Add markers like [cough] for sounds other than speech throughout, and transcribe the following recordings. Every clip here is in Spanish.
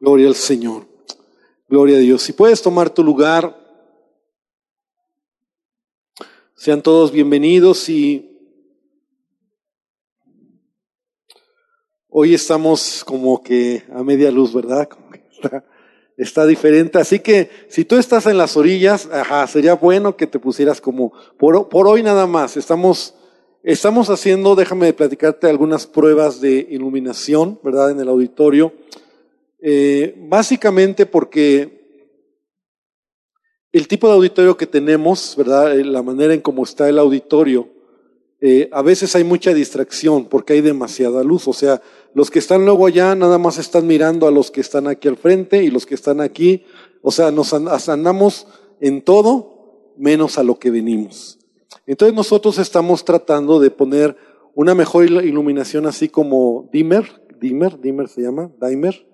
Gloria al Señor. Gloria a Dios. Si puedes tomar tu lugar, sean todos bienvenidos y hoy estamos como que a media luz, ¿verdad? está, está, diferente. Así que si tú estás en las orillas, ajá, sería bueno que te pusieras como por, por hoy nada más. Estamos Estamos haciendo, déjame platicarte algunas pruebas de iluminación, ¿verdad? En el auditorio. Eh, básicamente porque el tipo de auditorio que tenemos, ¿verdad? Eh, la manera en cómo está el auditorio, eh, a veces hay mucha distracción porque hay demasiada luz. O sea, los que están luego allá nada más están mirando a los que están aquí al frente y los que están aquí, o sea, nos andamos en todo menos a lo que venimos. Entonces nosotros estamos tratando de poner una mejor iluminación así como dimmer, dimmer, dimmer se llama, dimer,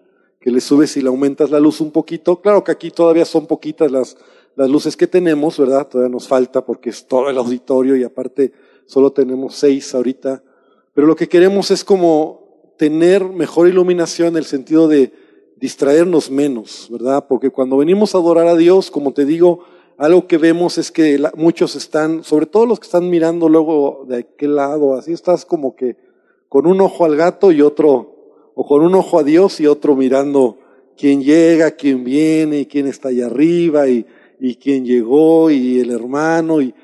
que le subes y le aumentas la luz un poquito. Claro que aquí todavía son poquitas las, las luces que tenemos, ¿verdad? Todavía nos falta porque es todo el auditorio y aparte solo tenemos seis ahorita. Pero lo que queremos es como tener mejor iluminación en el sentido de distraernos menos, ¿verdad? Porque cuando venimos a adorar a Dios, como te digo, algo que vemos es que muchos están, sobre todo los que están mirando luego de aquel lado, así estás como que con un ojo al gato y otro, o con un ojo a Dios y otro mirando quién llega, quién viene, y quién está allá arriba, y, y quién llegó, y el hermano, y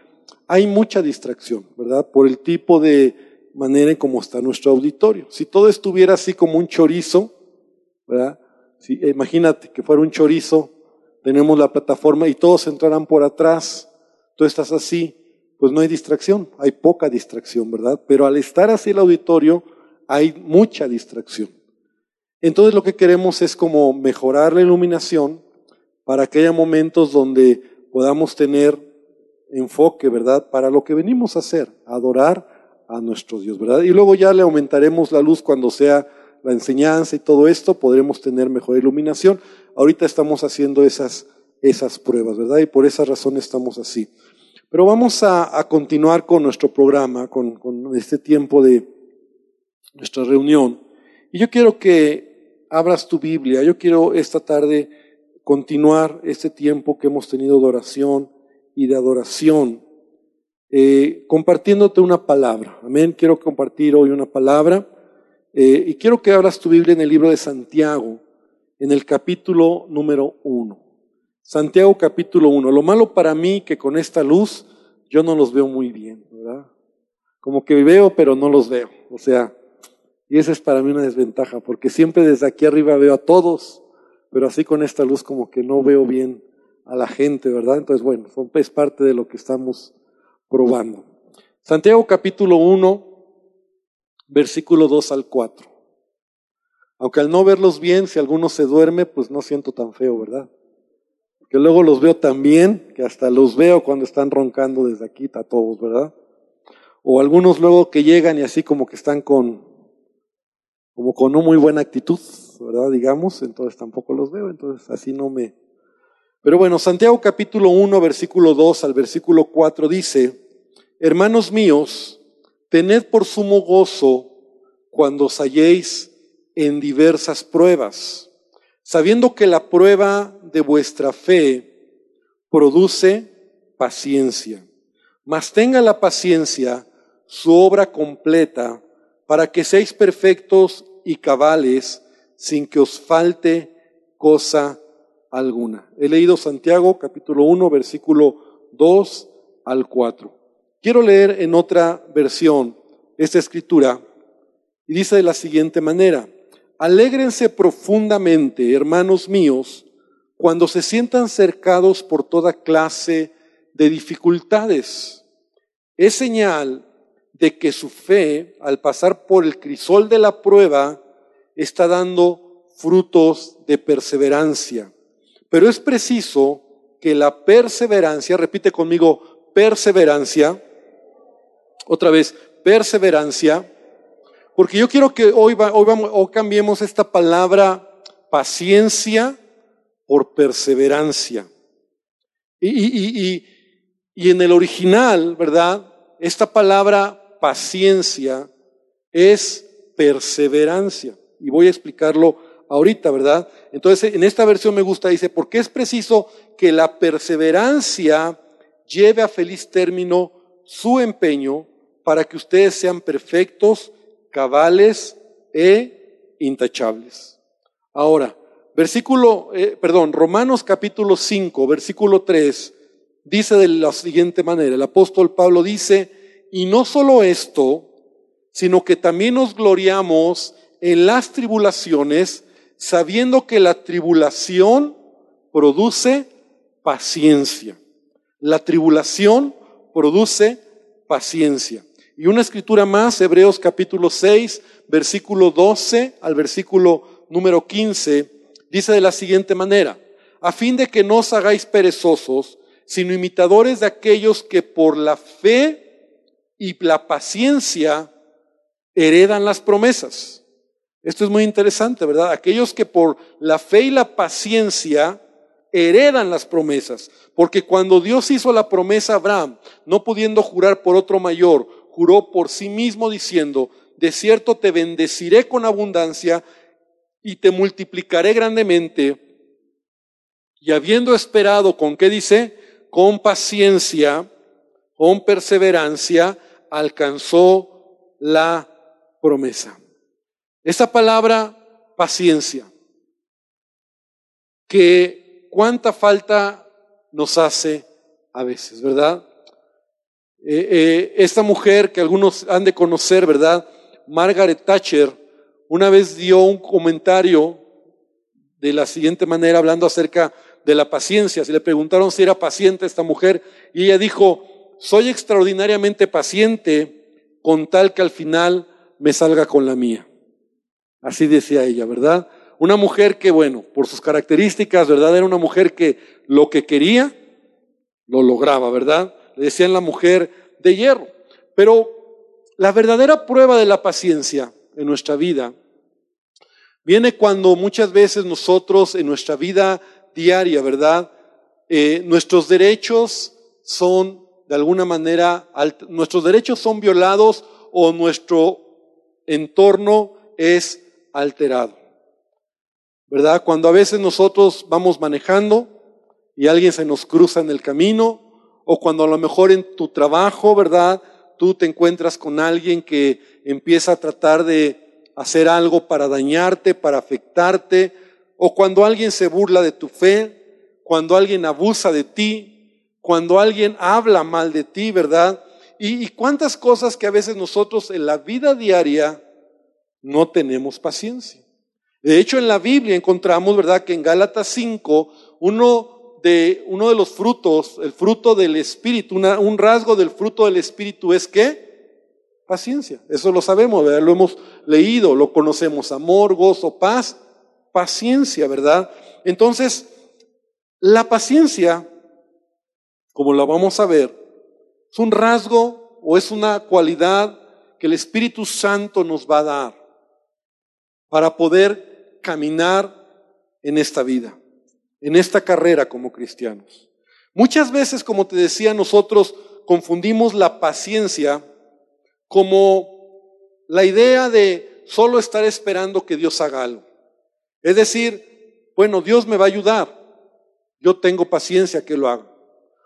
hay mucha distracción, ¿verdad? Por el tipo de manera en cómo está nuestro auditorio. Si todo estuviera así como un chorizo, ¿verdad? Si, imagínate que fuera un chorizo tenemos la plataforma y todos entrarán por atrás, tú estás así, pues no hay distracción, hay poca distracción, ¿verdad? Pero al estar así el auditorio, hay mucha distracción. Entonces lo que queremos es como mejorar la iluminación para que haya momentos donde podamos tener enfoque, ¿verdad? Para lo que venimos a hacer, adorar a nuestro Dios, ¿verdad? Y luego ya le aumentaremos la luz cuando sea la enseñanza y todo esto, podremos tener mejor iluminación. Ahorita estamos haciendo esas, esas pruebas, ¿verdad? Y por esa razón estamos así. Pero vamos a, a continuar con nuestro programa, con, con este tiempo de nuestra reunión. Y yo quiero que abras tu Biblia. Yo quiero esta tarde continuar este tiempo que hemos tenido de oración y de adoración, eh, compartiéndote una palabra. Amén. Quiero compartir hoy una palabra. Eh, y quiero que abras tu Biblia en el libro de Santiago, en el capítulo número uno. Santiago capítulo uno. Lo malo para mí que con esta luz yo no los veo muy bien, ¿verdad? Como que veo, pero no los veo. O sea, y esa es para mí una desventaja, porque siempre desde aquí arriba veo a todos, pero así con esta luz como que no veo bien a la gente, ¿verdad? Entonces, bueno, es parte de lo que estamos probando. Santiago capítulo 1, versículo 2 al 4. Aunque al no verlos bien, si alguno se duerme, pues no siento tan feo, ¿verdad? Que luego los veo tan bien que hasta los veo cuando están roncando desde aquí a todos, ¿verdad? O algunos luego que llegan y así como que están con, como con no muy buena actitud, ¿verdad? Digamos, entonces tampoco los veo, entonces así no me... Pero bueno, Santiago capítulo 1, versículo 2 al versículo 4 dice, hermanos míos, tened por sumo gozo cuando os halléis en diversas pruebas, sabiendo que la prueba de vuestra fe produce paciencia. Mas tenga la paciencia su obra completa para que seáis perfectos y cabales sin que os falte cosa alguna. He leído Santiago capítulo 1 versículo 2 al 4. Quiero leer en otra versión esta escritura y dice de la siguiente manera, Alégrense profundamente, hermanos míos, cuando se sientan cercados por toda clase de dificultades. Es señal de que su fe, al pasar por el crisol de la prueba, está dando frutos de perseverancia. Pero es preciso que la perseverancia, repite conmigo, perseverancia, otra vez, perseverancia, porque yo quiero que hoy, hoy, vamos, hoy cambiemos esta palabra paciencia por perseverancia. Y, y, y, y en el original, ¿verdad? Esta palabra paciencia es perseverancia. Y voy a explicarlo ahorita, ¿verdad? Entonces, en esta versión me gusta, dice, porque es preciso que la perseverancia lleve a feliz término su empeño para que ustedes sean perfectos, cabales e intachables. Ahora, versículo, eh, perdón, Romanos capítulo 5, versículo 3, dice de la siguiente manera, el apóstol Pablo dice, y no solo esto, sino que también nos gloriamos en las tribulaciones, sabiendo que la tribulación produce paciencia. La tribulación produce paciencia. Y una escritura más, Hebreos capítulo 6, versículo 12 al versículo número 15, dice de la siguiente manera, a fin de que no os hagáis perezosos, sino imitadores de aquellos que por la fe y la paciencia heredan las promesas. Esto es muy interesante, ¿verdad? Aquellos que por la fe y la paciencia heredan las promesas. Porque cuando Dios hizo la promesa a Abraham, no pudiendo jurar por otro mayor, juró por sí mismo diciendo, de cierto te bendeciré con abundancia y te multiplicaré grandemente. Y habiendo esperado, ¿con qué dice? Con paciencia, con perseverancia, alcanzó la promesa. Esa palabra paciencia, que cuánta falta nos hace a veces, ¿verdad? Eh, eh, esta mujer que algunos han de conocer, ¿verdad? Margaret Thatcher, una vez dio un comentario de la siguiente manera, hablando acerca de la paciencia. Se le preguntaron si era paciente esta mujer y ella dijo, soy extraordinariamente paciente con tal que al final me salga con la mía. Así decía ella, ¿verdad? Una mujer que, bueno, por sus características, ¿verdad? Era una mujer que lo que quería, lo lograba, ¿verdad? Le decían la mujer de hierro. Pero la verdadera prueba de la paciencia en nuestra vida viene cuando muchas veces nosotros en nuestra vida diaria, ¿verdad? Eh, nuestros derechos son de alguna manera, nuestros derechos son violados o nuestro entorno es alterado. ¿Verdad? Cuando a veces nosotros vamos manejando y alguien se nos cruza en el camino, o cuando a lo mejor en tu trabajo, ¿verdad? Tú te encuentras con alguien que empieza a tratar de hacer algo para dañarte, para afectarte, o cuando alguien se burla de tu fe, cuando alguien abusa de ti, cuando alguien habla mal de ti, ¿verdad? Y, cuántas cosas que a veces nosotros en la vida diaria no tenemos paciencia. De hecho, en la Biblia encontramos, ¿verdad?, que en Gálatas 5, uno de, uno de los frutos, el fruto del Espíritu, un rasgo del fruto del Espíritu es ¿qué? Paciencia. Eso lo sabemos, ¿verdad? Lo hemos leído, lo conocemos. Amor, gozo, paz, paciencia, ¿verdad? Entonces, la paciencia, como la vamos a ver, es un rasgo o es una cualidad que el Espíritu Santo nos va a dar para poder caminar en esta vida, en esta carrera como cristianos. Muchas veces, como te decía, nosotros confundimos la paciencia como la idea de solo estar esperando que Dios haga algo. Es decir, bueno, Dios me va a ayudar, yo tengo paciencia que lo haga.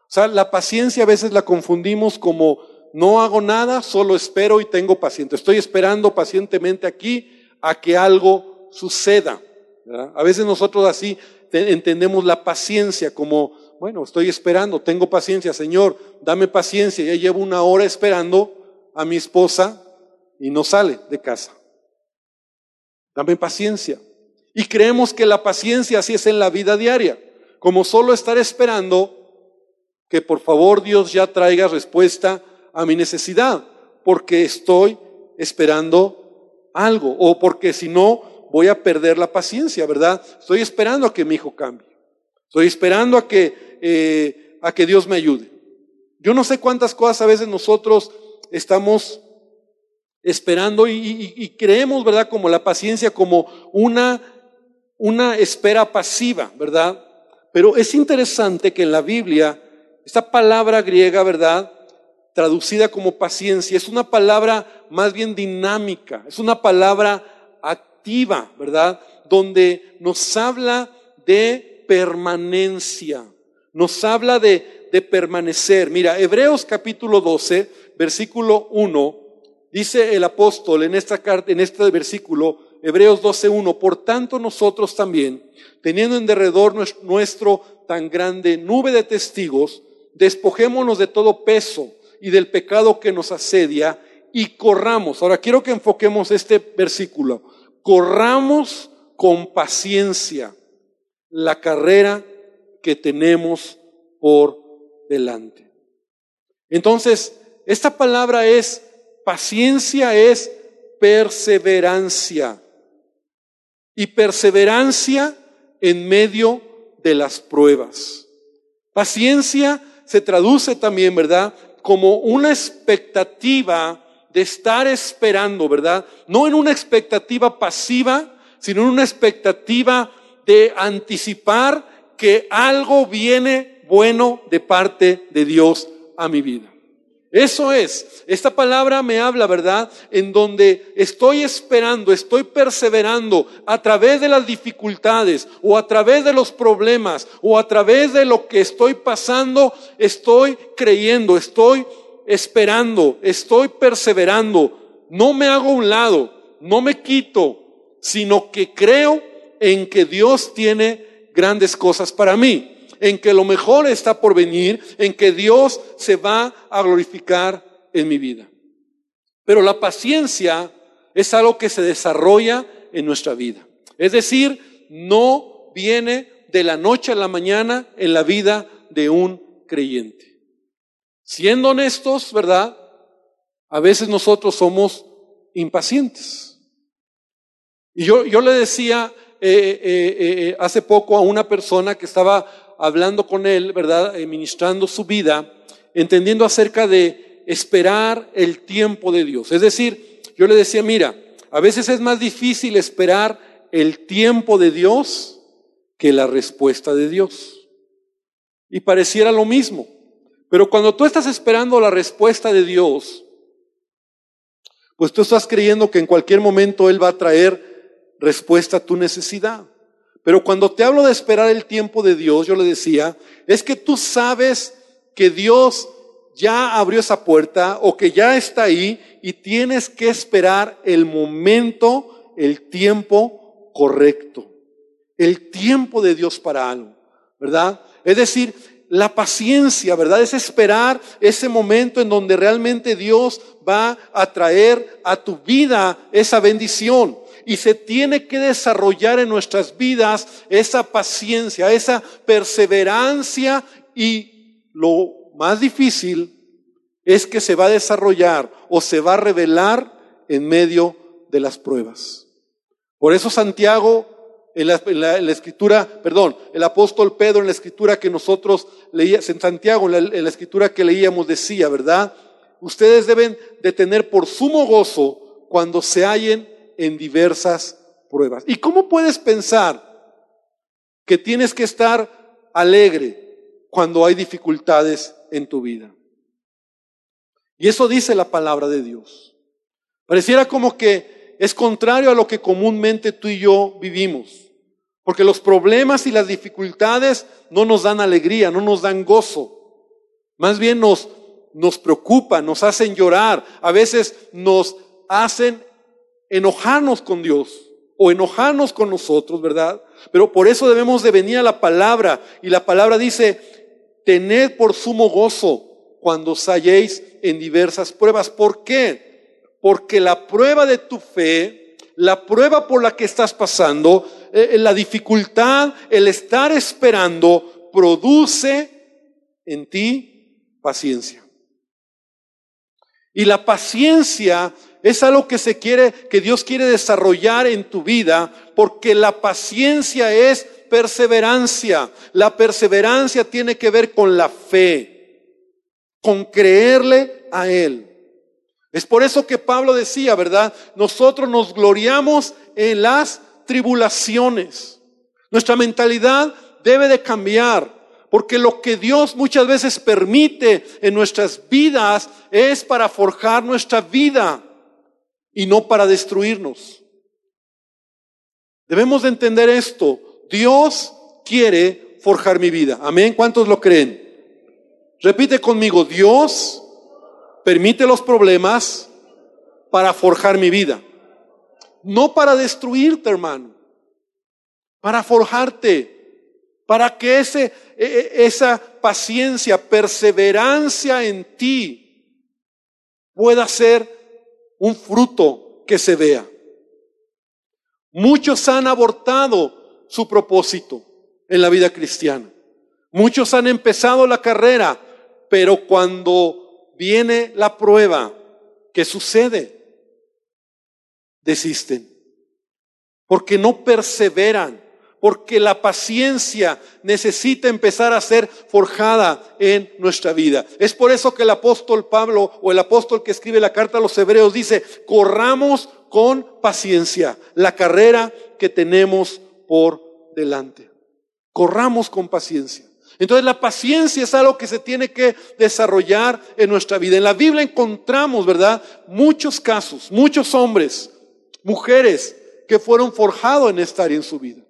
O sea, la paciencia a veces la confundimos como no hago nada, solo espero y tengo paciencia. Estoy esperando pacientemente aquí a que algo suceda. A veces nosotros así entendemos la paciencia como, bueno, estoy esperando, tengo paciencia, Señor, dame paciencia. Ya llevo una hora esperando a mi esposa y no sale de casa. Dame paciencia. Y creemos que la paciencia así es en la vida diaria, como solo estar esperando que por favor Dios ya traiga respuesta a mi necesidad, porque estoy esperando algo, o porque si no voy a perder la paciencia, ¿verdad? Estoy esperando a que mi hijo cambie, estoy esperando a que, eh, a que Dios me ayude. Yo no sé cuántas cosas a veces nosotros estamos esperando y, y creemos, ¿verdad? Como la paciencia, como una, una espera pasiva, ¿verdad? Pero es interesante que en la Biblia esta palabra griega, ¿verdad? Traducida como paciencia, es una palabra más bien dinámica, es una palabra activa, ¿verdad? Donde nos habla de permanencia, nos habla de, permanecer. Mira, Hebreos capítulo 12, versículo 1, dice el apóstol en esta en este versículo, Hebreos 12.1, por tanto nosotros también, teniendo en derredor nuestro tan grande nube de testigos, despojémonos de todo peso y del pecado que nos asedia y corramos. Ahora quiero que enfoquemos este versículo. Corramos con paciencia la carrera que tenemos por delante. Entonces, esta palabra es paciencia, es perseverancia. Y perseverancia en medio de las pruebas. Paciencia se traduce también, ¿verdad? Como una expectativa de estar esperando, ¿verdad? No en una expectativa pasiva, sino en una expectativa de anticipar que algo viene bueno de parte de Dios a mi vida. Eso es, esta palabra me habla, ¿verdad? En donde estoy esperando, estoy perseverando a través de las dificultades o a través de los problemas o a través de lo que estoy pasando, estoy creyendo, estoy esperando, estoy perseverando. No me hago a un lado, no me quito, sino que creo en que Dios tiene grandes cosas para mí en que lo mejor está por venir, en que Dios se va a glorificar en mi vida. Pero la paciencia es algo que se desarrolla en nuestra vida. Es decir, no viene de la noche a la mañana en la vida de un creyente. Siendo honestos, ¿verdad? A veces nosotros somos impacientes. Y yo, yo le decía eh, eh, eh, hace poco a una persona que estaba hablando con él, ¿verdad? Ministrando su vida, entendiendo acerca de esperar el tiempo de Dios. Es decir, yo le decía, mira, a veces es más difícil esperar el tiempo de Dios que la respuesta de Dios. Y pareciera lo mismo. Pero cuando tú estás esperando la respuesta de Dios, pues tú estás creyendo que en cualquier momento Él va a traer respuesta a tu necesidad. Pero cuando te hablo de esperar el tiempo de Dios, yo le decía, es que tú sabes que Dios ya abrió esa puerta o que ya está ahí y tienes que esperar el momento, el tiempo correcto. El tiempo de Dios para algo, ¿verdad? Es decir, la paciencia, ¿verdad? Es esperar ese momento en donde realmente Dios va a traer a tu vida esa bendición y se tiene que desarrollar en nuestras vidas esa paciencia, esa perseverancia y lo más difícil es que se va a desarrollar o se va a revelar en medio de las pruebas. Por eso Santiago en la, escritura, perdón, el apóstol Pedro en la escritura que nosotros leíamos, en Santiago, en la, en la, escritura que leíamos decía, ¿verdad? Ustedes deben de tener por sumo gozo cuando se hallen en diversas pruebas. ¿Y cómo puedes pensar que tienes que estar alegre cuando hay dificultades en tu vida? Y eso dice la palabra de Dios. Pareciera como que es contrario a lo que comúnmente tú y yo vivimos. Porque los problemas y las dificultades no nos dan alegría, no nos dan gozo. Más bien nos, nos preocupan, nos hacen llorar, a veces nos hacen enojarnos con Dios o enojarnos con nosotros, ¿verdad? Pero por eso debemos de venir a la palabra y la palabra dice, tened por sumo gozo cuando os halléis en diversas pruebas. ¿Por qué? Porque la prueba de tu fe, la prueba por la que estás pasando, eh, eh, la dificultad, el estar esperando, produce en ti paciencia. Y la paciencia es algo que se quiere, que Dios quiere desarrollar en tu vida, porque la paciencia es perseverancia. La perseverancia tiene que ver con la fe, con creerle a Él. Es por eso que Pablo decía, ¿verdad? Nosotros nos gloriamos en las tribulaciones. Nuestra mentalidad debe de cambiar. Porque lo que Dios muchas veces permite en nuestras vidas es para forjar nuestra vida y no para destruirnos. Debemos de entender esto. Dios quiere forjar mi vida. Amén. ¿Cuántos lo creen? Repite conmigo, Dios permite los problemas para forjar mi vida. No para destruirte, hermano. Para forjarte. Para que ese, e, e, esa paciencia, perseverancia en ti pueda ser un fruto que se vea. Muchos han abortado su propósito en la vida cristiana. Muchos han empezado la carrera, pero cuando viene la prueba, ¿qué sucede? Desisten. Porque no perseveran. Porque la paciencia necesita empezar a ser forjada en nuestra vida. Es por eso que el apóstol Pablo o el apóstol que escribe la carta a los hebreos dice, corramos con paciencia la carrera que tenemos por delante. Corramos con paciencia. Entonces la paciencia es algo que se tiene que desarrollar en nuestra vida. En la Biblia encontramos, ¿verdad? Muchos casos, muchos hombres, mujeres que fueron forjados en esta área en su vida.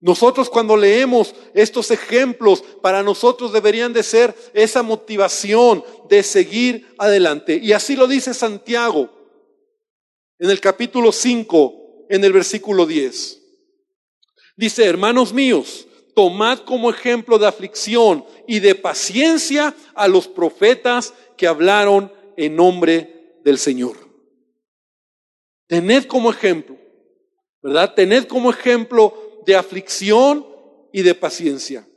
Nosotros cuando leemos estos ejemplos, para nosotros deberían de ser esa motivación de seguir adelante. Y así lo dice Santiago en el capítulo 5, en el versículo 10. Dice, hermanos míos, tomad como ejemplo de aflicción y de paciencia a los profetas que hablaron en nombre del Señor. Tened como ejemplo, ¿verdad? Tened como ejemplo de aflicción y de paciencia.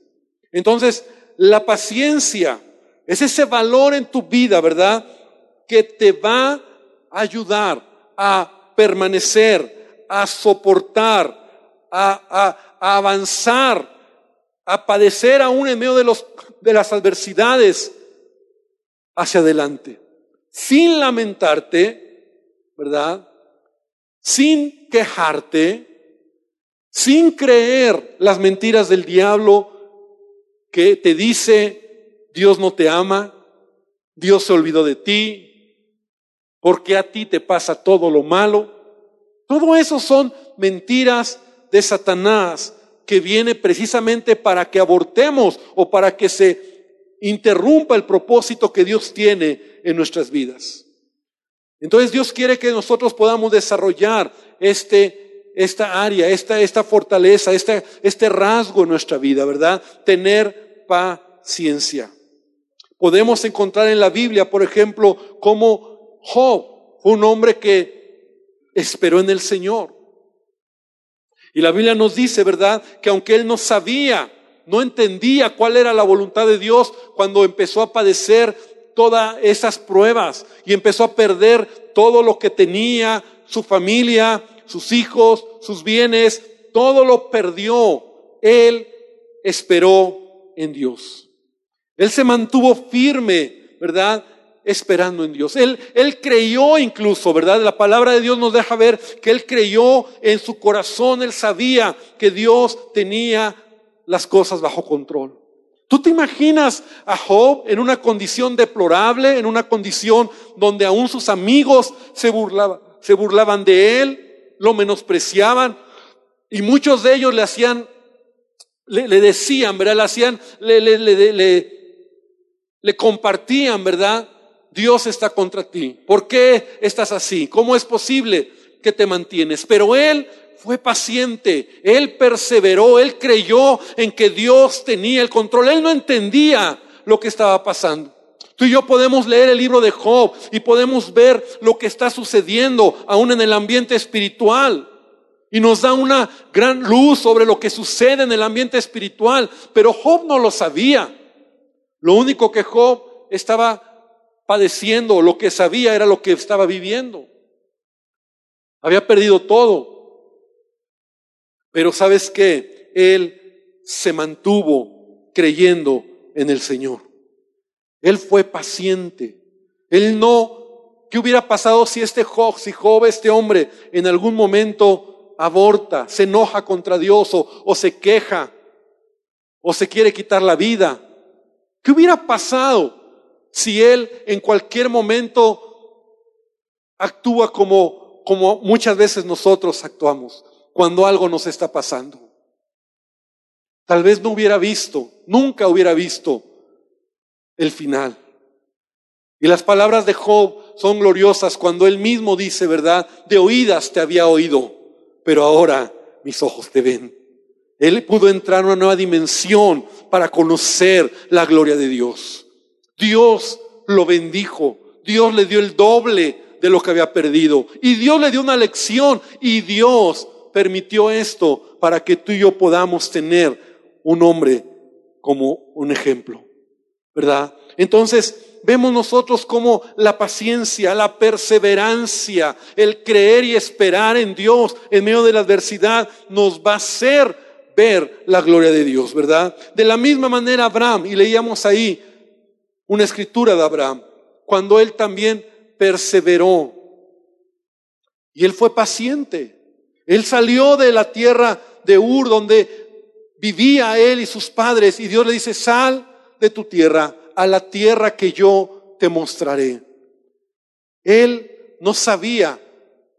Entonces, la paciencia es ese valor en tu vida, ¿verdad? Que te va a ayudar a permanecer, a soportar, a, avanzar, a padecer aún en medio de, los, de las adversidades hacia adelante, sin lamentarte, ¿verdad? Sin quejarte, sin creer las mentiras del diablo que te dice, Dios no te ama, Dios se olvidó de ti, porque a ti te pasa todo lo malo. Todo eso son mentiras de Satanás que viene precisamente para que abortemos o para que se interrumpa el propósito que Dios tiene en nuestras vidas. Entonces Dios quiere que nosotros podamos desarrollar este, esta área, esta, esta fortaleza, este, este rasgo en nuestra vida, ¿verdad? Tener paciencia. Podemos encontrar en la Biblia, por ejemplo, cómo Job fue un hombre que esperó en el Señor. Y la Biblia nos dice, ¿verdad? Que aunque él no sabía, no entendía cuál era la voluntad de Dios cuando empezó a padecer todas esas pruebas y empezó a perder todo lo que tenía, su familia, sus hijos, sus bienes, todo lo perdió. Él esperó en Dios. Él se mantuvo firme, ¿verdad? esperando en Dios. Él, él creyó incluso, ¿verdad? La palabra de Dios nos deja ver que él creyó en su corazón, él sabía que Dios tenía las cosas bajo control. ¿Tú te imaginas a Job en una condición deplorable, en una condición donde aún sus amigos se burlaban, se burlaban de él, lo menospreciaban y muchos de ellos le hacían, le, decían, ¿verdad? Le hacían, le, le, le, compartían, ¿verdad? Dios está contra ti. ¿Por qué estás así? ¿Cómo es posible que te mantienes? Pero él fue paciente, él perseveró, él creyó en que Dios tenía el control. Él no entendía lo que estaba pasando. Tú y yo podemos leer el libro de Job y podemos ver lo que está sucediendo aún en el ambiente espiritual. Y nos da una gran luz sobre lo que sucede en el ambiente espiritual. Pero Job no lo sabía. Lo único que Job estaba padeciendo, lo que sabía era lo que estaba viviendo. Había perdido todo. Pero sabes qué? Él se mantuvo creyendo en el Señor. Él fue paciente. Él no, ¿qué hubiera pasado si este Job, si Job, este hombre, en algún momento aborta, se enoja contra Dios o, o se queja o se quiere quitar la vida? ¿Qué hubiera pasado? si Él en cualquier momento actúa como, como muchas veces nosotros actuamos. cuando algo nos está pasando. Tal vez no hubiera visto, nunca hubiera visto el final. Y las palabras de Job son gloriosas cuando él mismo dice, ¿verdad? De oídas te había oído, pero ahora mis ojos te ven. Él pudo entrar a una nueva dimensión para conocer la gloria de Dios. Dios lo bendijo, Dios le dio el doble de lo que había perdido y Dios le dio una lección y Dios permitió esto para que tú y yo podamos tener un hombre como un ejemplo, ¿verdad? Entonces, vemos nosotros como la paciencia, la perseverancia, el creer y esperar en Dios en medio de la adversidad nos va a hacer ver la gloria de Dios, ¿verdad? De la misma manera Abraham, y leíamos ahí una escritura de Abraham, cuando él también perseveró y él fue paciente. Él salió de la tierra de Ur, donde vivía él y sus padres, y Dios le dice, sal de tu tierra a la tierra que yo te mostraré. Él no sabía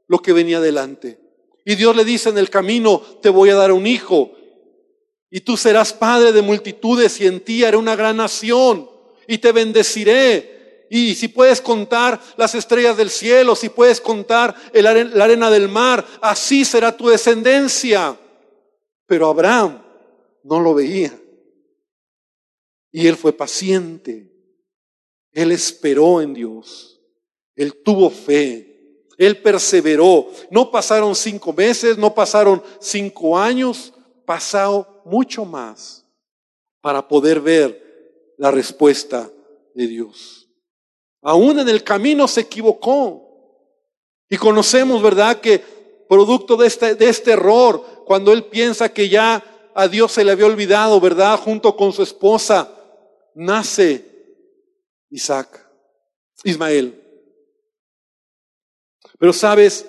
lo que venía delante. Y Dios le dice en el camino, te voy a dar un hijo. Y tú serás padre de multitudes y en ti haré una gran nación. Y te bendeciré. Y si puedes contar las estrellas del cielo, si puedes contar la arena del mar, así será tu descendencia. Pero Abraham no lo veía. Y él fue paciente. Él esperó en Dios. Él tuvo fe. Él perseveró. No pasaron cinco meses, no pasaron cinco años, pasado mucho más para poder ver la respuesta de Dios. Aún en el camino se equivocó. Y conocemos, ¿verdad?, que producto de este, de este error, cuando él piensa que ya a Dios se le había olvidado, ¿verdad?, junto con su esposa, nace Isaac, Ismael. Pero sabes,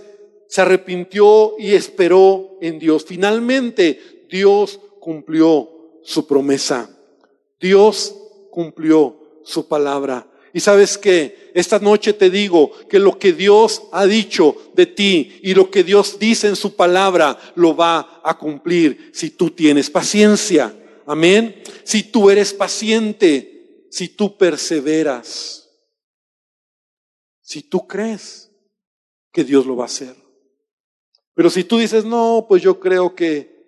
se arrepintió y esperó en Dios. Finalmente Dios cumplió su promesa. Dios cumplió su palabra. Y sabes que esta noche te digo que lo que Dios ha dicho de ti y lo que Dios dice en su palabra lo va a cumplir si tú tienes paciencia. Amén. Si tú eres paciente, si tú perseveras, si tú crees que Dios lo va a hacer. Pero si tú dices, no, pues yo creo que,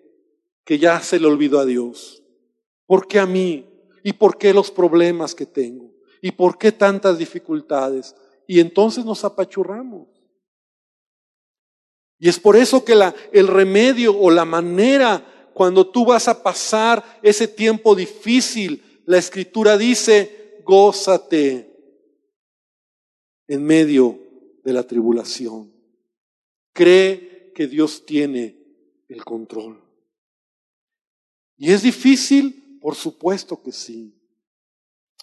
que ya se le olvidó a Dios. ¿Por qué a mí? ¿Y por qué los problemas que tengo? ¿Y por qué tantas dificultades? Y entonces nos apachurramos. Y es por eso que la, el remedio o la manera cuando tú vas a pasar ese tiempo difícil, la escritura dice, gózate en medio de la tribulación. Cree que Dios tiene el control. ¿Y es difícil? Por supuesto que sí.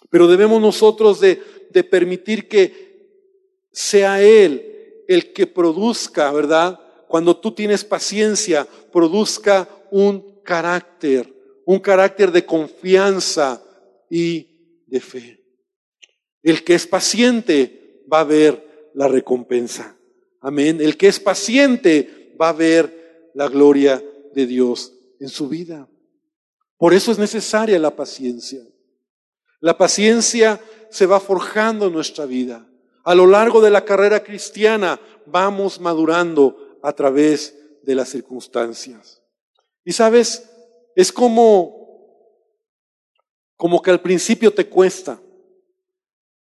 Pero debemos nosotros de, de permitir que sea Él el que produzca, ¿verdad? Cuando tú tienes paciencia, produzca un carácter, un carácter de confianza y de fe. El que es paciente va a ver la recompensa. Amén. El que es paciente va a ver la gloria de Dios en su vida. Por eso es necesaria la paciencia. La paciencia se va forjando en nuestra vida. A lo largo de la carrera cristiana vamos madurando a través de las circunstancias. Y sabes, es como, como que al principio te cuesta,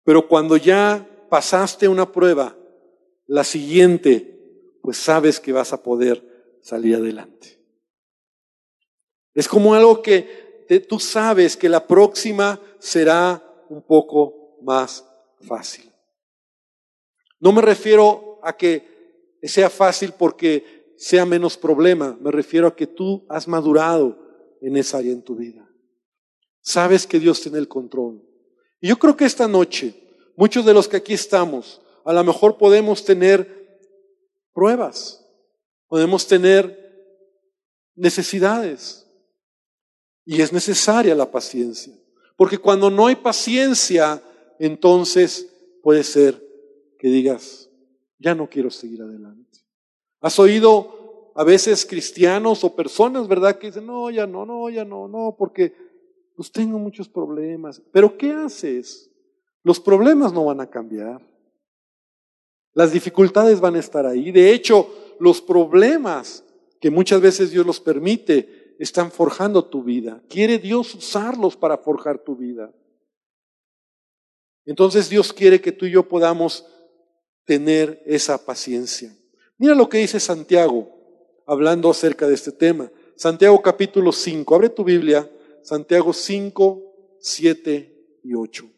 pero cuando ya pasaste una prueba, la siguiente, pues sabes que vas a poder salir adelante. Es como algo que tú sabes que la próxima será un poco más fácil. No me refiero a que sea fácil porque sea menos problema. Me refiero a que tú has madurado en esa área en tu vida. Sabes que Dios tiene el control. Y yo creo que esta noche, muchos de los que aquí estamos, a lo mejor podemos tener pruebas, podemos tener necesidades. Y es necesaria la paciencia. Porque cuando no hay paciencia, entonces puede ser que digas, ya no quiero seguir adelante. ¿Has oído a veces cristianos o personas, ¿verdad? Que dicen, no, ya no, no, ya no, no, porque pues tengo muchos problemas. Pero ¿qué haces? Los problemas no van a cambiar. Las dificultades van a estar ahí. De hecho, los problemas que muchas veces Dios los permite están forjando tu vida. Quiere Dios usarlos para forjar tu vida. Entonces Dios quiere que tú y yo podamos tener esa paciencia. Mira lo que dice Santiago hablando acerca de este tema. Santiago capítulo 5. Abre tu Biblia. Santiago 5, 7 y 8.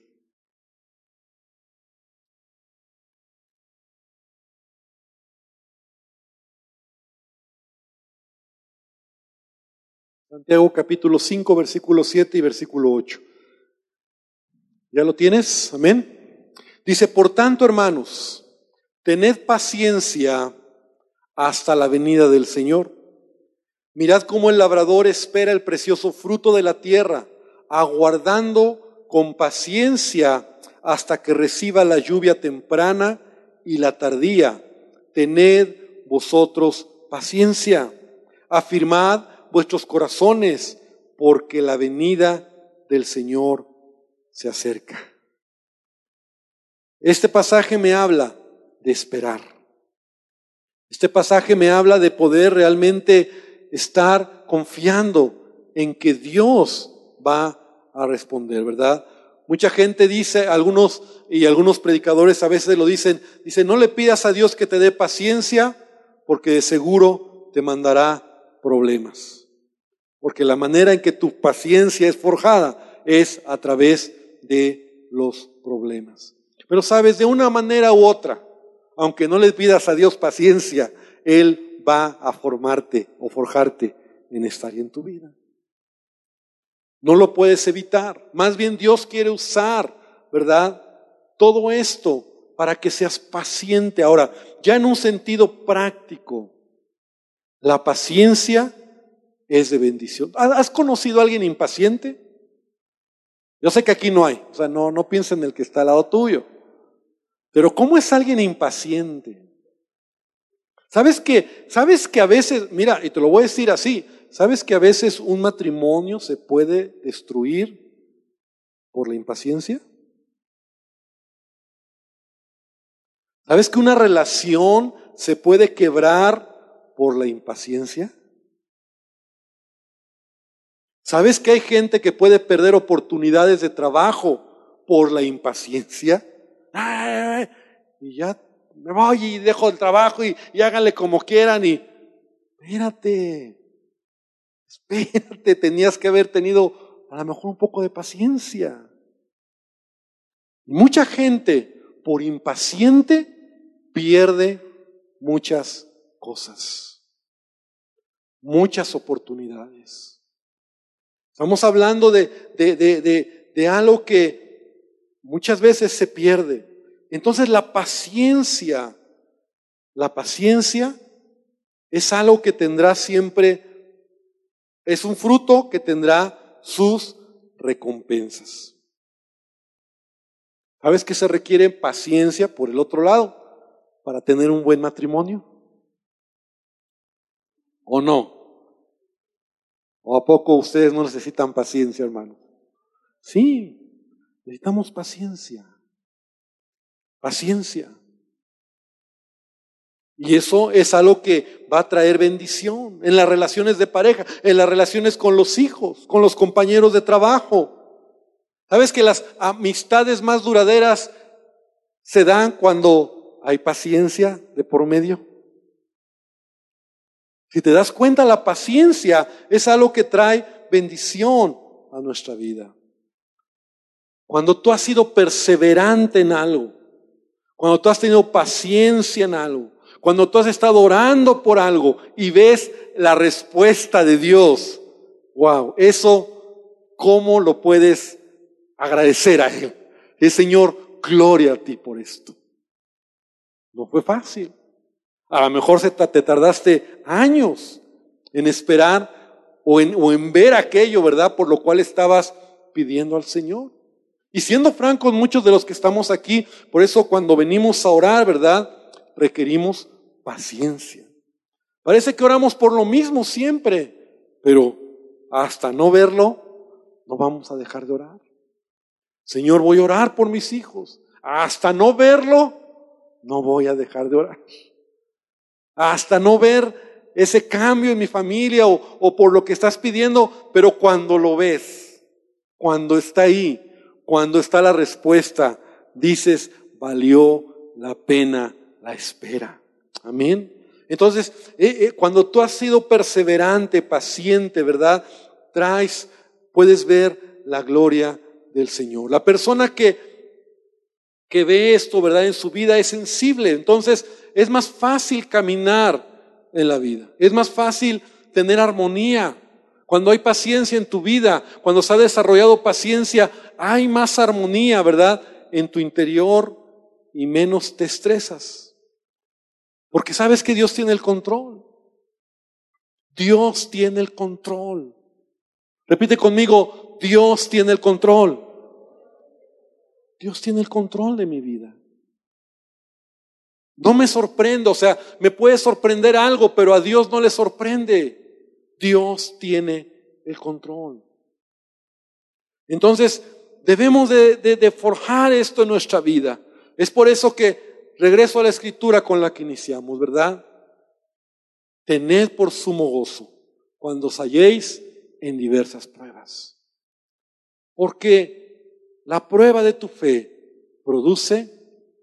Santiago capítulo 5, versículo 7 y versículo 8. ¿Ya lo tienes? Amén. Dice, por tanto, hermanos, tened paciencia hasta la venida del Señor. Mirad cómo el labrador espera el precioso fruto de la tierra, aguardando con paciencia hasta que reciba la lluvia temprana y la tardía. Tened vosotros paciencia. Afirmad vuestros corazones, porque la venida del Señor se acerca. Este pasaje me habla de esperar. Este pasaje me habla de poder realmente estar confiando en que Dios va a responder, ¿verdad? Mucha gente dice, algunos y algunos predicadores a veces lo dicen, dice, no le pidas a Dios que te dé paciencia porque de seguro te mandará problemas. Porque la manera en que tu paciencia es forjada es a través de los problemas. Pero sabes, de una manera u otra, aunque no le pidas a Dios paciencia, Él va a formarte o forjarte en estar en tu vida. No lo puedes evitar. Más bien Dios quiere usar, ¿verdad? Todo esto para que seas paciente. Ahora, ya en un sentido práctico, la paciencia es de bendición. ¿Has conocido a alguien impaciente? Yo sé que aquí no hay, o sea, no, no piensa en el que está al lado tuyo. Pero ¿cómo es alguien impaciente? ¿Sabes que, sabes que a veces, mira, y te lo voy a decir así, ¿sabes que a veces un matrimonio se puede destruir por la impaciencia? ¿Sabes que una relación se puede quebrar por la impaciencia? ¿Sabes que hay gente que puede perder oportunidades de trabajo por la impaciencia? Y ya me voy y dejo el trabajo y, y háganle como quieran y espérate, espérate, tenías que haber tenido a lo mejor un poco de paciencia. Mucha gente por impaciente pierde muchas cosas, muchas oportunidades. Estamos hablando de, de, de, de, algo que muchas veces se pierde. Entonces la paciencia, la paciencia es algo que tendrá siempre, es un fruto que tendrá sus recompensas. ¿Sabes que se requiere paciencia por el otro lado para tener un buen matrimonio? ¿O no? ¿O a poco ustedes no necesitan paciencia, hermano? Sí, necesitamos paciencia. Paciencia. Y eso es algo que va a traer bendición en las relaciones de pareja, en las relaciones con los hijos, con los compañeros de trabajo. ¿Sabes que las amistades más duraderas se dan cuando hay paciencia de por medio? Si te das cuenta, la paciencia es algo que trae bendición a nuestra vida. Cuando tú has sido perseverante en algo, cuando tú has tenido paciencia en algo, cuando tú has estado orando por algo y ves la respuesta de Dios, wow, eso, ¿cómo lo puedes agradecer a Él? El Señor, gloria a ti por esto. No fue fácil. A lo mejor te tardaste años en esperar o en, o en ver aquello, ¿verdad? Por lo cual estabas pidiendo al Señor. Y siendo francos, muchos de los que estamos aquí, por eso cuando venimos a orar, ¿verdad? Requerimos paciencia. Parece que oramos por lo mismo siempre, pero hasta no verlo, no vamos a dejar de orar. Señor, voy a orar por mis hijos. Hasta no verlo, no voy a dejar de orar. Hasta no ver ese cambio en mi familia o, por lo que estás pidiendo, pero cuando lo ves, cuando está ahí, cuando está la respuesta, dices, valió la pena la espera. Amén. Entonces, eh, eh, cuando tú has sido perseverante, paciente, ¿verdad? Traes, puedes ver la gloria del Señor. La persona que, que ve esto, ¿verdad? En su vida es sensible. Entonces, es más fácil caminar en la vida. Es más fácil tener armonía. Cuando hay paciencia en tu vida, cuando se ha desarrollado paciencia, hay más armonía, ¿verdad? En tu interior y menos te estresas. Porque sabes que Dios tiene el control. Dios tiene el control. Repite conmigo, Dios tiene el control. Dios tiene el control de mi vida. No me sorprendo, o sea, me puede sorprender algo, pero a Dios no le sorprende. Dios tiene el control. Entonces, debemos de, forjar esto en nuestra vida. Es por eso que regreso a la escritura con la que iniciamos, ¿verdad? Tened por sumo gozo cuando os halléis en diversas pruebas. Porque la prueba de tu fe produce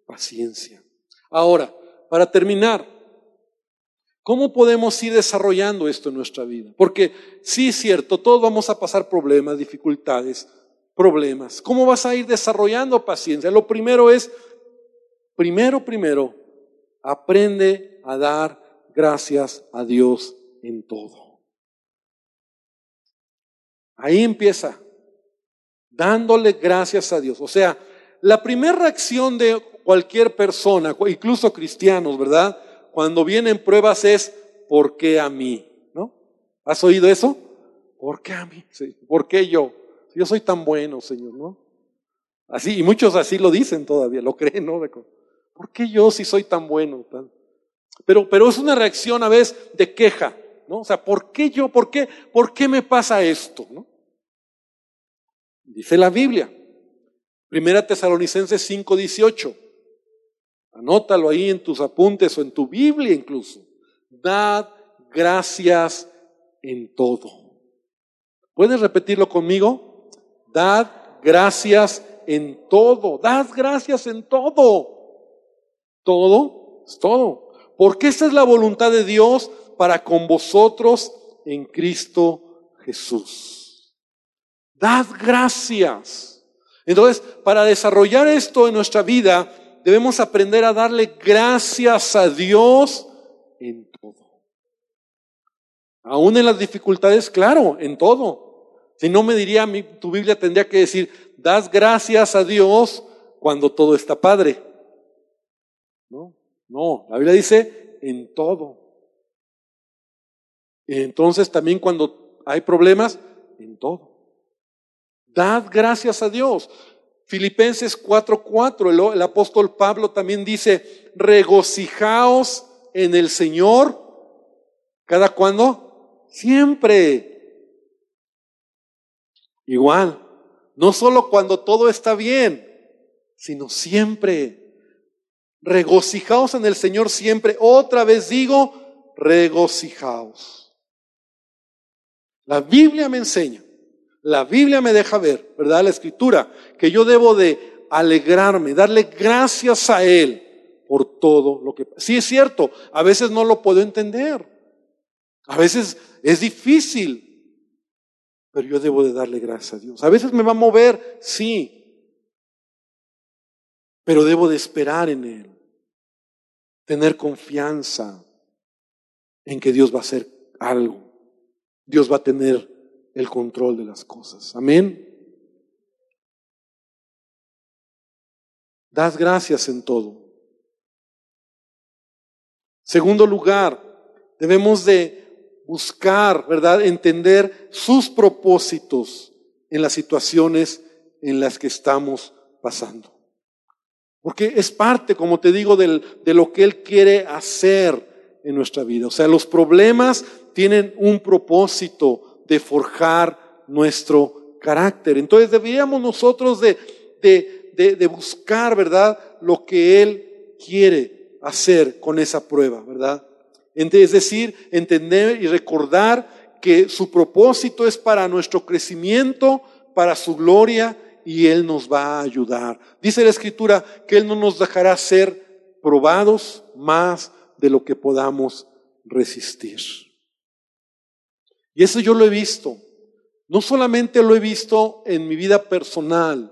paciencia. Ahora, para terminar, ¿cómo podemos ir desarrollando esto en nuestra vida? Porque sí es cierto, todos vamos a pasar problemas, dificultades, problemas. ¿Cómo vas a ir desarrollando paciencia? Lo primero es primero, primero, aprende a dar gracias a Dios en todo. Ahí empieza, dándole gracias a Dios. O sea, la primera reacción de cualquier persona, incluso cristianos, ¿verdad? Cuando vienen pruebas es, ¿por qué a mí? ¿No? ¿Has oído eso? ¿Por qué a mí? ¿Por qué yo? Yo soy tan bueno, Señor, ¿no? Así, y muchos así lo dicen todavía, lo [laughs] creen, ¿no? ¿Por qué yo si soy tan bueno? Pero, pero es una reacción a veces de queja, ¿no? O sea, ¿por qué yo? ¿Por qué? ¿Por qué me pasa esto? Dice la Biblia, Primera Tesalonicenses 5:18. Anótalo ahí en tus apuntes o en tu Biblia incluso. Dad gracias en todo. ¿Puedes repetirlo conmigo? Dad gracias en todo. Dad gracias en todo. Todo es todo. Porque esta es la voluntad de Dios para con vosotros en Cristo Jesús. Dad gracias. Entonces, para desarrollar esto en nuestra vida, debemos aprender a darle gracias a Dios en todo. Aún en las dificultades, claro, en todo. Si no me diría, tu Biblia tendría que decir, das gracias a Dios cuando todo está padre. No, no, la Biblia dice en todo. Entonces también cuando hay problemas, en todo. Dad gracias a Dios. Filipenses 4:4, el, el apóstol Pablo también dice, regocijaos en el Señor. ¿Cada cuándo? Siempre. Igual, no solo cuando todo está bien, sino siempre. Regocijaos en el Señor siempre. Otra vez digo, regocijaos. La Biblia me enseña, la Biblia me deja ver, ¿verdad? La escritura, que yo debo de alegrarme, darle gracias a Él por todo lo que... Sí es cierto, a veces no lo puedo entender, a veces es difícil, pero yo debo de darle gracias a Dios. A veces me va a mover, sí, pero debo de esperar en Él tener confianza en que Dios va a hacer algo. Dios va a tener el control de las cosas. Amén. Das gracias en todo. Segundo lugar, debemos de buscar, ¿verdad? Entender sus propósitos en las situaciones en las que estamos pasando. Porque es parte, como te digo, de lo que Él quiere hacer en nuestra vida. O sea, los problemas tienen un propósito de forjar nuestro carácter. Entonces deberíamos nosotros de, de, de, buscar, ¿verdad? Lo que Él quiere hacer con esa prueba, ¿verdad? Es decir, entender y recordar que su propósito es para nuestro crecimiento, para su gloria y Él nos va a ayudar. Dice la Escritura que Él no nos dejará ser probados más de lo que podamos resistir. Y eso yo lo he visto. No solamente lo he visto en mi vida personal,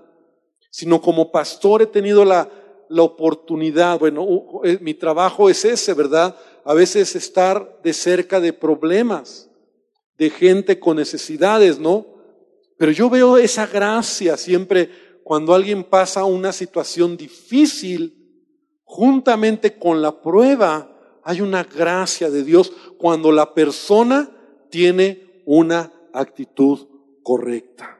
sino como pastor he tenido la, la oportunidad, bueno, eh, mi trabajo es ese, ¿verdad? A veces estar de cerca de problemas, de gente con necesidades, ¿no? Pero yo veo esa gracia siempre cuando alguien pasa una situación difícil, juntamente con la prueba, hay una gracia de Dios cuando la persona tiene una actitud correcta.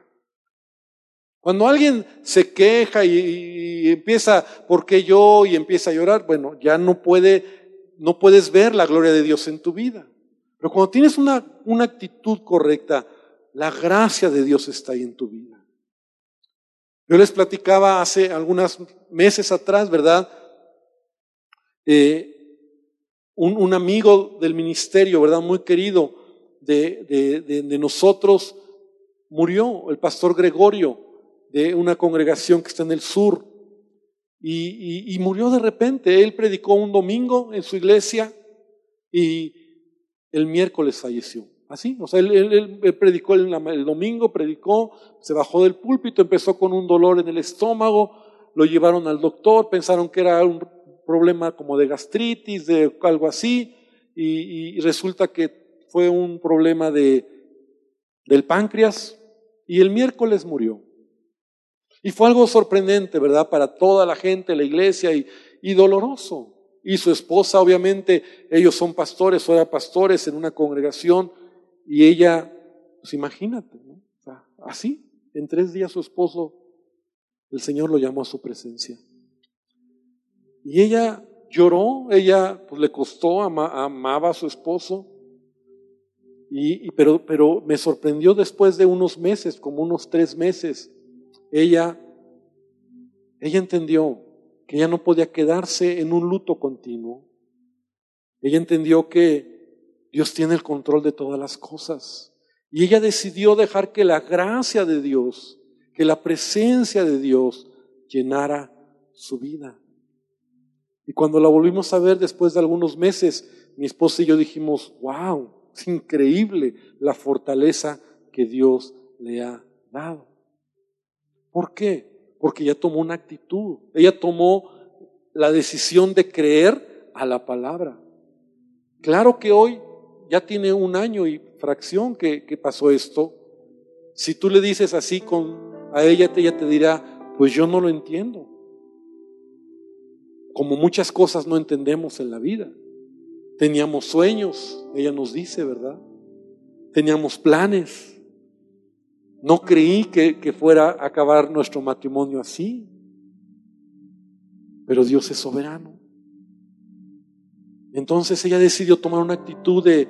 Cuando alguien se queja y, empieza, ¿por qué yo? y empieza a llorar, bueno, ya no puede, no puedes ver la gloria de Dios en tu vida. Pero cuando tienes una, una actitud correcta, la gracia de Dios está ahí en tu vida. Yo les platicaba hace algunos meses atrás, ¿verdad? Eh, un, amigo del ministerio, ¿verdad? Muy querido de, de, nosotros, murió, el pastor Gregorio, de una congregación que está en el sur, y, murió de repente. Él predicó un domingo en su iglesia y el miércoles falleció. Así, o sea, él, predicó el, el, domingo, predicó, se bajó del púlpito, empezó con un dolor en el estómago, lo llevaron al doctor, pensaron que era un problema como de gastritis, de algo así, y, resulta que fue un problema de, del páncreas, y el miércoles murió. Y fue algo sorprendente, ¿verdad? Para toda la gente, la iglesia, y, y doloroso. Y su esposa, obviamente, ellos son pastores, o eran pastores en una congregación, y ella, pues imagínate, así, en tres días su esposo, el Señor lo llamó a su presencia. Y ella lloró, ella pues le costó, amaba a su esposo. Y, pero, pero me sorprendió después de unos meses, como unos tres meses, ella, ella entendió que ella no podía quedarse en un luto continuo. Ella entendió que Dios tiene el control de todas las cosas. Y ella decidió dejar que la gracia de Dios, que la presencia de Dios llenara su vida. Y cuando la volvimos a ver después de algunos meses, mi esposa y yo dijimos, wow, es increíble la fortaleza que Dios le ha dado. ¿Por qué? Porque ella tomó una actitud, ella tomó la decisión de creer a la palabra. Claro que hoy ya tiene un año y fracción que, que pasó esto. Si tú le dices así con, a ella, ella te dirá, pues yo no lo entiendo como muchas cosas no entendemos en la vida. Teníamos sueños, ella nos dice, ¿verdad? Teníamos planes. No creí que, que fuera a acabar nuestro matrimonio así. Pero Dios es soberano. Entonces ella decidió tomar una actitud de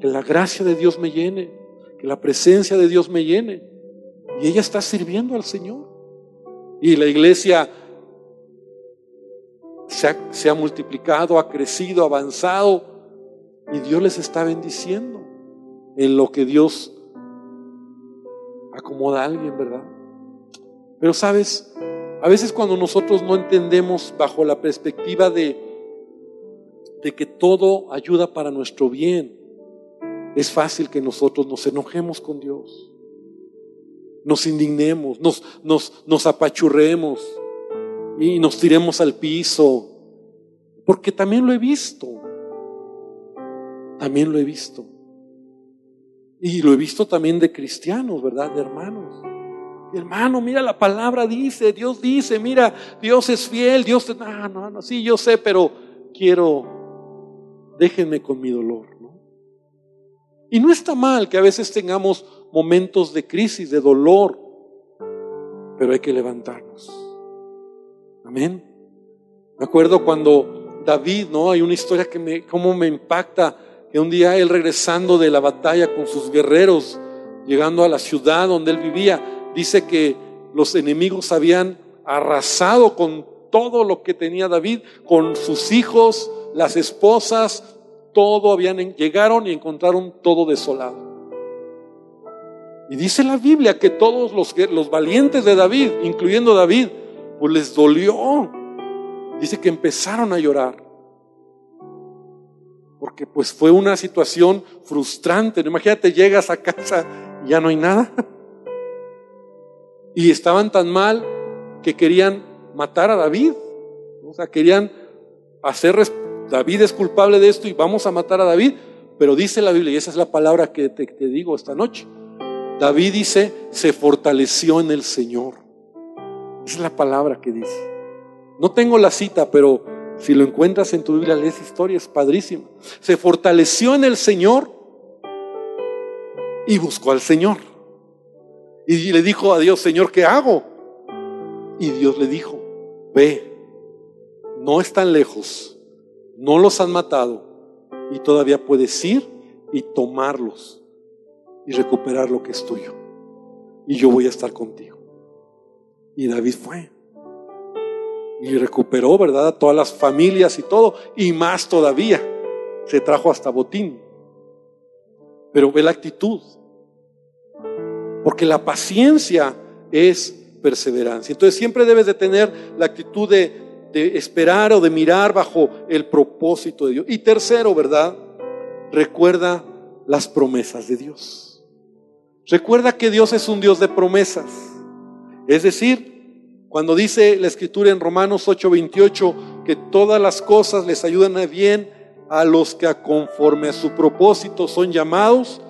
que la gracia de Dios me llene, que la presencia de Dios me llene. Y ella está sirviendo al Señor. Y la iglesia se ha, multiplicado, ha crecido, ha avanzado y Dios les está bendiciendo en lo que Dios acomoda a alguien, ¿verdad? Pero sabes, a veces cuando nosotros no entendemos bajo la perspectiva de, de que todo ayuda para nuestro bien, es fácil que nosotros nos enojemos con Dios, nos indignemos, nos, nos, nos apachurremos, y nos tiremos al piso. Porque también lo he visto. También lo he visto. Y lo he visto también de cristianos, ¿verdad? De hermanos. Hermano, mira la palabra dice, Dios dice, mira, Dios es fiel, Dios... No, no, no, sí, yo sé, pero quiero, déjenme con mi dolor. Y no está mal que a veces tengamos momentos de crisis, de dolor, pero hay que levantarnos. Amén. Me acuerdo cuando David, ¿no? Hay una historia que me, cómo me impacta, que un día él regresando de la batalla con sus guerreros, llegando a la ciudad donde él vivía, dice que los enemigos habían arrasado con todo lo que tenía David, con sus hijos, las esposas, todo habían, llegaron y encontraron todo desolado. Y dice la Biblia que todos los, los valientes de David, incluyendo David, pues les dolió. Dice que empezaron a llorar. Porque pues fue una situación frustrante. Imagínate, llegas a casa y ya no hay nada. Y estaban tan mal que querían matar a David. O sea, querían hacer, David es culpable de esto y vamos a matar a David. Pero dice la Biblia, y esa es la palabra que te, te digo esta noche. David dice, se fortaleció en el Señor. Es la palabra que dice. No tengo la cita, pero si lo encuentras en tu Biblia, lees historia, es padrísima. Se fortaleció en el Señor y buscó al Señor. Y le dijo a Dios, Señor, ¿qué hago? Y Dios le dijo, ve, no están lejos, no los han matado y todavía puedes ir y tomarlos y recuperar lo que es tuyo. Y yo voy a estar contigo. Y David fue. Y recuperó, ¿verdad? A todas las familias y todo. Y más todavía. Se trajo hasta botín. Pero ve la actitud. Porque la paciencia es perseverancia. Entonces siempre debes de tener la actitud de, de esperar o de mirar bajo el propósito de Dios. Y tercero, ¿verdad? Recuerda las promesas de Dios. Recuerda que Dios es un Dios de promesas. Es decir, cuando dice la escritura en Romanos 8:28 que todas las cosas les ayudan a bien a los que conforme a su propósito son llamados,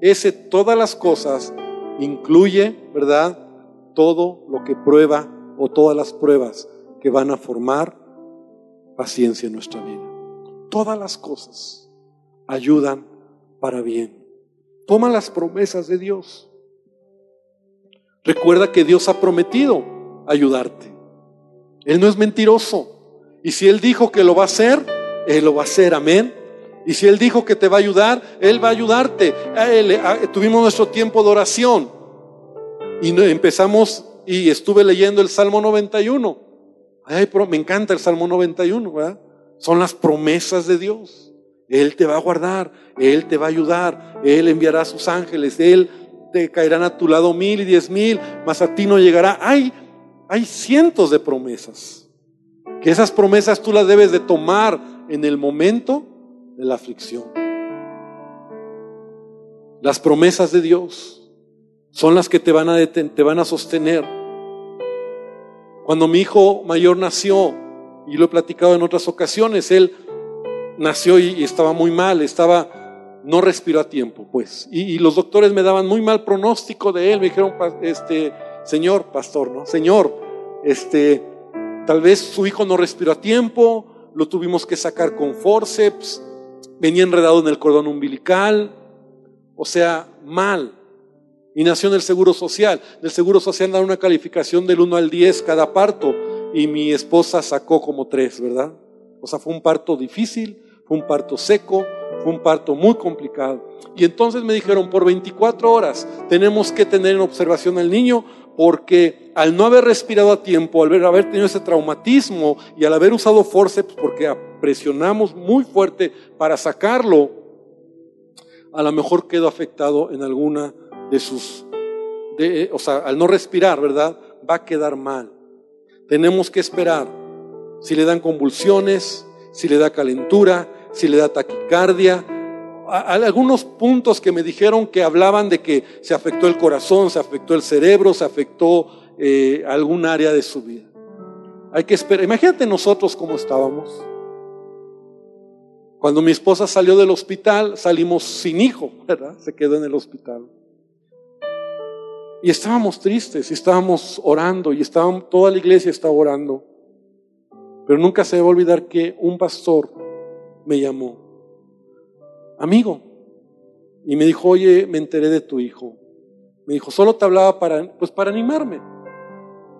ese todas las cosas incluye, ¿verdad? Todo lo que prueba o todas las pruebas que van a formar paciencia en nuestra vida. Todas las cosas ayudan para bien. Toma las promesas de Dios. Recuerda que Dios ha prometido ayudarte. Él no es mentiroso. Y si Él dijo que lo va a hacer, Él lo va a hacer. Amén. Y si Él dijo que te va a ayudar, Él va a ayudarte. tuvimos nuestro tiempo de oración y empezamos y estuve leyendo el Salmo 91. Ay, pero me encanta el Salmo 91, ¿verdad? Son las promesas de Dios. Él te va a guardar, Él te va a ayudar, Él enviará a sus ángeles, Él te caerán a tu lado mil y diez mil, mas a ti no llegará. Hay, hay cientos de promesas. Que esas promesas tú las debes de tomar en el momento de la aflicción. Las promesas de Dios son las que te van a, te van a sostener. Cuando mi hijo mayor nació, y lo he platicado en otras ocasiones, él nació y, estaba muy mal, estaba, no respiró a tiempo, pues. Y, los doctores me daban muy mal pronóstico de él, me dijeron, este, señor pastor, ¿no? Señor, este, tal vez su hijo no respiró a tiempo, lo tuvimos que sacar con forceps, venía enredado en el cordón umbilical, o sea, mal. Y nació en el Seguro Social. el Seguro Social da una calificación del 1 al 10 cada parto y mi esposa sacó como 3, ¿verdad? O sea, fue un parto difícil, fue un parto seco, fue un parto muy complicado. Y entonces me dijeron, por 24 horas tenemos que tener en observación al niño porque al no haber respirado a tiempo, al haber tenido ese traumatismo y al haber usado forceps porque presionamos muy fuerte para sacarlo, a lo mejor quedó afectado en alguna de sus, de, o sea, al no respirar, ¿verdad? Va a quedar mal. Tenemos que esperar si le dan convulsiones, si le da calentura, si le da taquicardia. Algunos puntos que me dijeron que hablaban de que se afectó el corazón, se afectó el cerebro, se afectó eh, algún área de su vida. Hay que esperar. Imagínate nosotros cómo estábamos. Cuando mi esposa salió del hospital, salimos sin hijo, ¿verdad? Se quedó en el hospital. Y estábamos tristes, y estábamos orando, y estábamos, toda la iglesia estaba orando. Pero nunca se a olvidar que un pastor me llamó, amigo, y me dijo, oye, me enteré de tu hijo. Me dijo, solo te hablaba para, pues para animarme.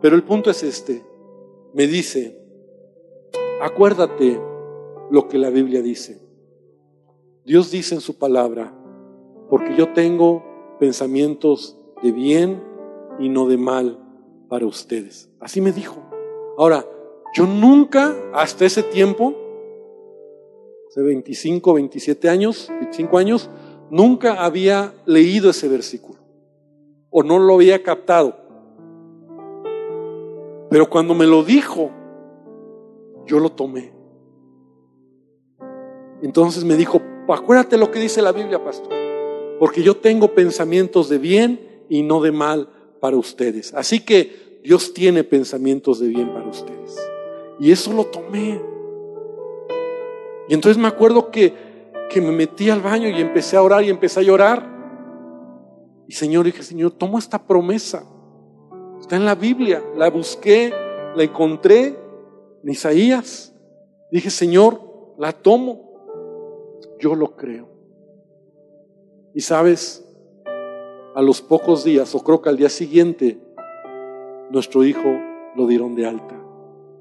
Pero el punto es este. Me dice, acuérdate lo que la Biblia dice. Dios dice en su palabra, porque yo tengo pensamientos de bien y no de mal para ustedes. Así me dijo. Ahora, yo nunca, hasta ese tiempo, hace 25, 27 años, 25 años, nunca había leído ese versículo o no lo había captado. Pero cuando me lo dijo, yo lo tomé. Entonces me dijo, acuérdate lo que dice la Biblia, pastor, porque yo tengo pensamientos de bien y no de mal para ustedes. Así que Dios tiene pensamientos de bien para ustedes. Y eso lo tomé. Y entonces me acuerdo que, que me metí al baño y empecé a orar y empecé a llorar. Y Señor, dije, Señor, tomo esta promesa. Está en la Biblia. La busqué, la encontré en Isaías. Dije, Señor, la tomo. Yo lo creo. Y sabes, a los pocos días, o creo que al día siguiente, nuestro hijo lo dieron de alta.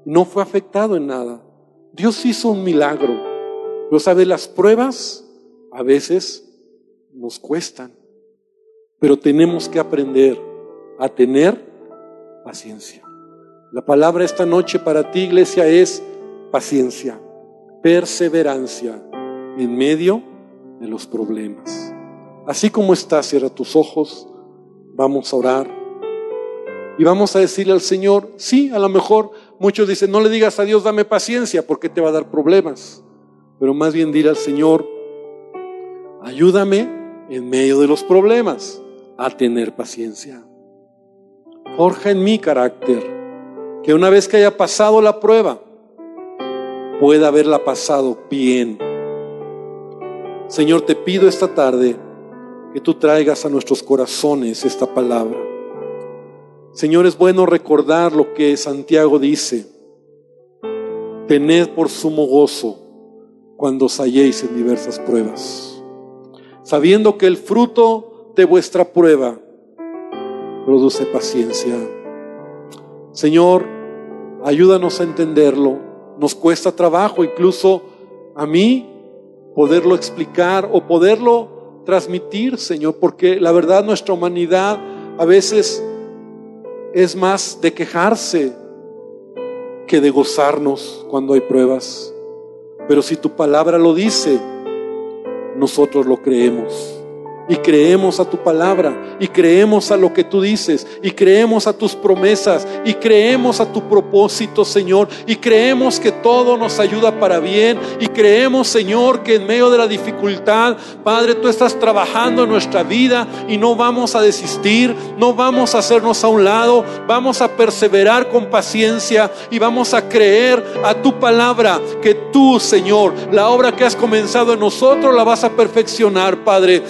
No fue afectado en nada. Dios hizo un milagro. Pero sabes, las pruebas a veces nos cuestan. Pero tenemos que aprender a tener paciencia. La palabra esta noche para ti, iglesia, es paciencia, perseverancia en medio de los problemas. Así como estás, cierra tus ojos, vamos a orar y vamos a decirle al Señor, sí, a lo mejor muchos dicen, no le digas a Dios, dame paciencia, porque te va a dar problemas, pero más bien al Señor, ayúdame en medio de los problemas a tener paciencia. Forja en mi carácter, que una vez que haya pasado la prueba, pueda haberla pasado bien. Señor, te pido esta tarde que tú traigas a nuestros corazones esta palabra. Señor, es bueno recordar lo que Santiago dice. Tened por sumo gozo cuando os halléis en diversas pruebas, sabiendo que el fruto de vuestra prueba produce paciencia. Señor, ayúdanos a entenderlo. Nos cuesta trabajo, incluso a mí, poderlo explicar o poderlo transmitir, Señor, porque la verdad nuestra humanidad a veces es más de quejarse que de gozarnos cuando hay pruebas. Pero si tu palabra lo dice, nosotros lo creemos y creemos a tu palabra y creemos a lo que tú dices y creemos a tus promesas y creemos a tu propósito, Señor, y creemos que todo nos ayuda para bien y creemos, Señor, que en medio de la dificultad, Padre, tú estás trabajando en nuestra vida y no vamos a desistir, no vamos a hacernos a un lado, vamos a perseverar con paciencia y vamos a creer a tu palabra que tú, Señor, la obra que has comenzado en nosotros la vas a perfeccionar, Padre.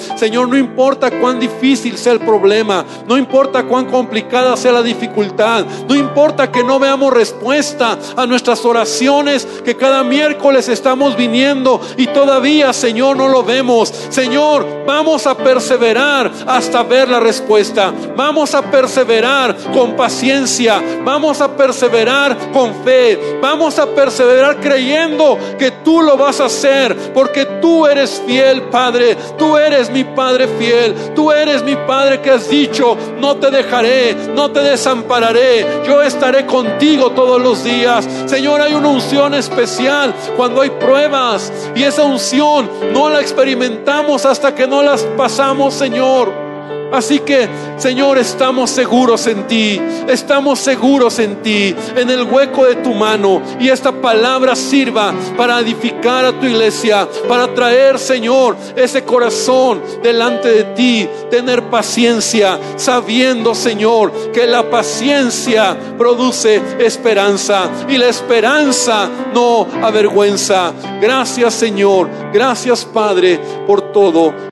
No importa cuán difícil sea el problema, no importa cuán complicada sea la dificultad, no importa que no veamos respuesta a nuestras oraciones que cada miércoles estamos viniendo y todavía, Señor, no lo vemos. Señor, vamos a perseverar hasta ver la respuesta. Vamos a perseverar con paciencia. Vamos a perseverar con fe. Vamos a perseverar creyendo que tú lo vas a hacer porque tú eres fiel, Padre. Tú eres mi Padre Padre fiel. Tú eres mi Padre que has dicho, no te dejaré, no te desampararé. Yo estaré contigo todos los días. Señor, hay una unción especial cuando hay pruebas y esa unción no la experimentamos hasta que no las pasamos, Señor. Así que, Señor, estamos seguros en ti, estamos seguros en ti, en el hueco de tu mano. Y esta palabra sirva para edificar a tu iglesia, para traer, Señor, ese corazón delante de ti, tener paciencia, sabiendo, Señor, que la paciencia produce esperanza y la esperanza no avergüenza. Gracias, Señor. Gracias, Padre, por todo.